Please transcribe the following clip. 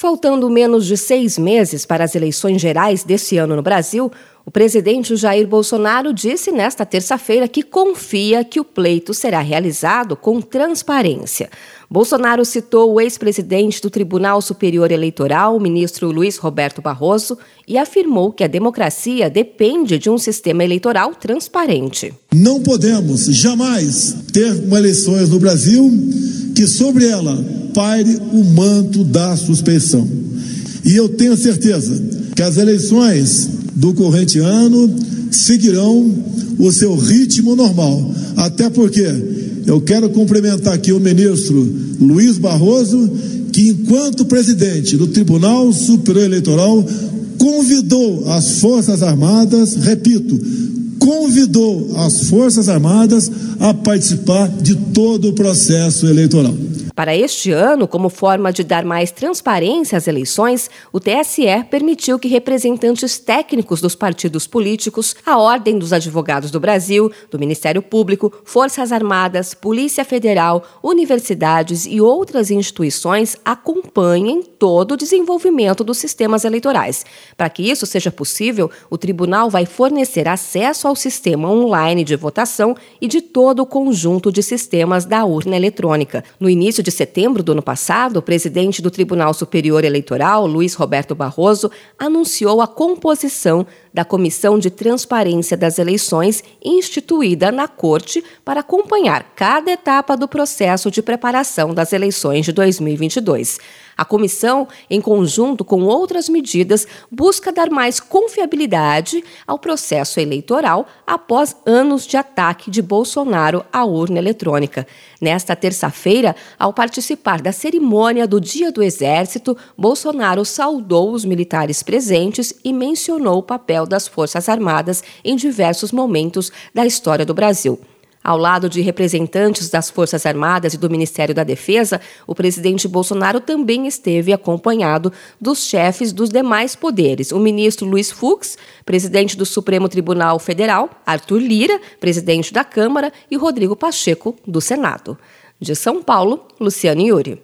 Faltando menos de seis meses para as eleições gerais deste ano no Brasil, o presidente Jair Bolsonaro disse nesta terça-feira que confia que o pleito será realizado com transparência. Bolsonaro citou o ex-presidente do Tribunal Superior Eleitoral, o ministro Luiz Roberto Barroso, e afirmou que a democracia depende de um sistema eleitoral transparente. Não podemos jamais ter eleições no Brasil que sobre ela paire o manto da suspeição. E eu tenho certeza que as eleições do corrente ano seguirão o seu ritmo normal. Até porque eu quero cumprimentar aqui o ministro Luiz Barroso, que, enquanto presidente do Tribunal Superior Eleitoral, convidou as Forças Armadas, repito, convidou as Forças Armadas a participar de todo o processo eleitoral. Para este ano, como forma de dar mais transparência às eleições, o TSE permitiu que representantes técnicos dos partidos políticos, a Ordem dos Advogados do Brasil, do Ministério Público, Forças Armadas, Polícia Federal, universidades e outras instituições acompanhem todo o desenvolvimento dos sistemas eleitorais. Para que isso seja possível, o tribunal vai fornecer acesso ao sistema online de votação e de todo o conjunto de sistemas da urna eletrônica. No início de de setembro do ano passado, o presidente do Tribunal Superior Eleitoral, Luiz Roberto Barroso, anunciou a composição da Comissão de Transparência das Eleições, instituída na Corte para acompanhar cada etapa do processo de preparação das eleições de 2022. A comissão, em conjunto com outras medidas, busca dar mais confiabilidade ao processo eleitoral após anos de ataque de Bolsonaro à urna eletrônica. Nesta terça-feira, ao participar da cerimônia do Dia do Exército, Bolsonaro saudou os militares presentes e mencionou o papel das Forças Armadas em diversos momentos da história do Brasil. Ao lado de representantes das Forças Armadas e do Ministério da Defesa, o presidente Bolsonaro também esteve acompanhado dos chefes dos demais poderes: o ministro Luiz Fux, presidente do Supremo Tribunal Federal, Arthur Lira, presidente da Câmara, e Rodrigo Pacheco, do Senado. De São Paulo, Luciano Yuri.